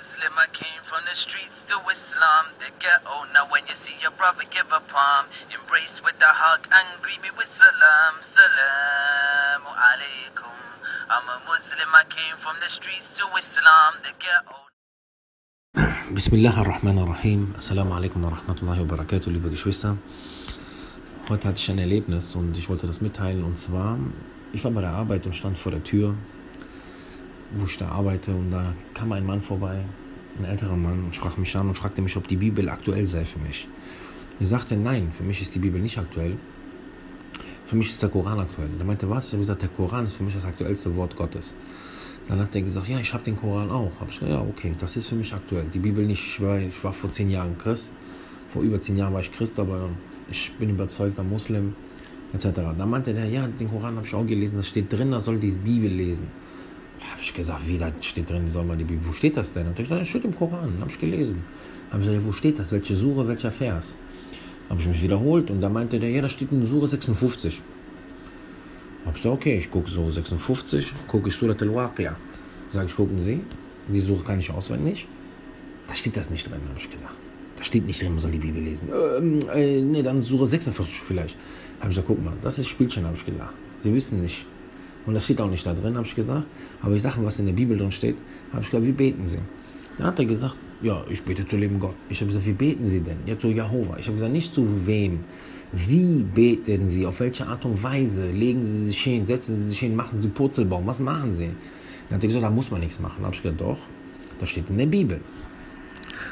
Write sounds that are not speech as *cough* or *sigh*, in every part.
Muslim, I came from the streets to Islam, the ghetto. Now when you see your brother, give a palm, embrace with a hug and greet me with salam, salam alaikum. I'm a Muslim, I came from the streets to Islam, the ghetto. Bismillah ar-Rahman ar-Rahim. Assalamu alaikum wa rahmatullahi wa barakatuh, liebe Geschwister. Heute hatte ich ein Erlebnis und ich wollte das mitteilen. Und zwar, ich war bei der Arbeit und stand vor der Tür, wo ich da arbeite. Und da kam ein Mann vorbei, ein älterer Mann, und sprach mich an und fragte mich, ob die Bibel aktuell sei für mich. Ich sagte, nein, für mich ist die Bibel nicht aktuell. Für mich ist der Koran aktuell. Er meinte, was? Ich habe gesagt, der Koran ist für mich das aktuellste Wort Gottes. Dann hat er gesagt, ja, ich habe den Koran auch. Habe ich gesagt, ja, okay, das ist für mich aktuell. Die Bibel nicht. Ich war, ich war vor zehn Jahren Christ. Vor über zehn Jahren war ich Christ, aber ich bin überzeugter Muslim, etc. Dann meinte der, ja, den Koran habe ich auch gelesen. Das steht drin, da soll die Bibel lesen. Da habe ich gesagt, wie, da steht drin, soll man die Bibel. Wo steht das denn? Und ich gesagt, das steht im Koran. Habe ich gelesen. Habe ich gesagt, wo steht das? Welche Sure, welcher Vers? Habe ich mich wiederholt und da meinte der, ja, da steht in Sure 56. Hab ich gesagt, okay, ich gucke Sure 56, gucke ich Surat al-Waqia. Sag ich, gucken Sie, die Suche kann ich auswendig. Da steht das nicht drin, habe ich gesagt. Da steht nicht drin, man soll die Bibel lesen. Ähm, äh, nee, dann Sure 46 vielleicht. Habe ich gesagt, guck mal, das ist Spielchen, habe ich gesagt. Sie wissen nicht. Und das steht auch nicht da drin, habe ich gesagt. Aber ich sage, was in der Bibel drin steht, habe ich gesagt, wie beten Sie? Da hat er gesagt, ja, ich bete zu leben Gott. Ich habe gesagt, wie beten Sie denn? Ja, zu Jehova. Ich habe gesagt, nicht zu wem. Wie beten Sie? Auf welche Art und Weise? Legen Sie sich hin, setzen Sie sich hin, machen Sie Purzelbaum. Was machen Sie? Dann hat er gesagt, da muss man nichts machen. Da habe ich gesagt, doch, das steht in der Bibel.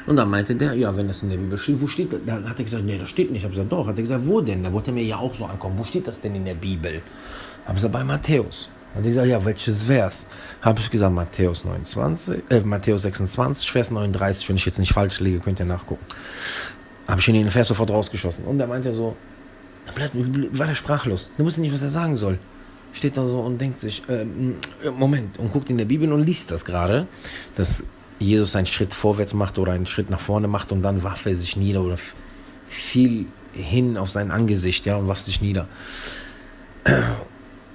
Und dann meinte der, ja, wenn das in der Bibel steht, wo steht das? Dann hat er gesagt, nee, das steht nicht. Ich habe gesagt, doch. Hat er gesagt, wo denn? Da wollte er mir ja auch so ankommen. Wo steht das denn in der Bibel? Habe ich gesagt, bei Matthäus. Hat er gesagt, ja, welches Vers? Habe ich gesagt, Matthäus 29, äh, Matthäus 26, Vers 39. Wenn ich jetzt nicht falsch liege, könnt ihr nachgucken. Habe ich ihn in den Vers sofort rausgeschossen. Und da meinte er so, war der sprachlos. Du wusste nicht, was er sagen soll. Steht da so und denkt sich, ähm, Moment, und guckt in der Bibel und liest das gerade, dass Jesus einen Schritt vorwärts macht oder einen Schritt nach vorne macht und dann warf er sich nieder oder fiel hin auf sein Angesicht, ja, und warf sich nieder.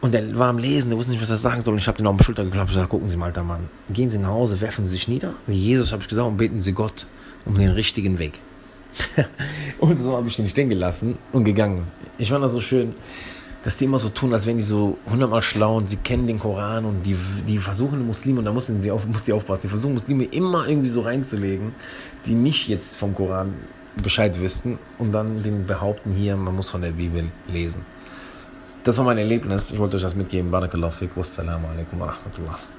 Und er war am Lesen, er wusste nicht, was er sagen soll. Und ich habe den auf die Schulter geklappt und gesagt, gucken Sie mal, alter Mann, gehen Sie nach Hause, werfen Sie sich nieder, wie Jesus, habe ich gesagt, und beten Sie Gott um den richtigen Weg. *laughs* und so habe ich den stehen gelassen und gegangen. Ich fand das so schön, dass die immer so tun, als wären die so hundertmal schlau und sie kennen den Koran und die, die versuchen Muslime, und da müssen sie auf, muss die aufpassen, die versuchen Muslime immer irgendwie so reinzulegen, die nicht jetzt vom Koran Bescheid wissen und dann den behaupten hier, man muss von der Bibel lesen. Das war mein Erlebnis. Ich wollte euch das mitgeben. Barakallahu fik. Wassalamu alaikum wa rahmatullah.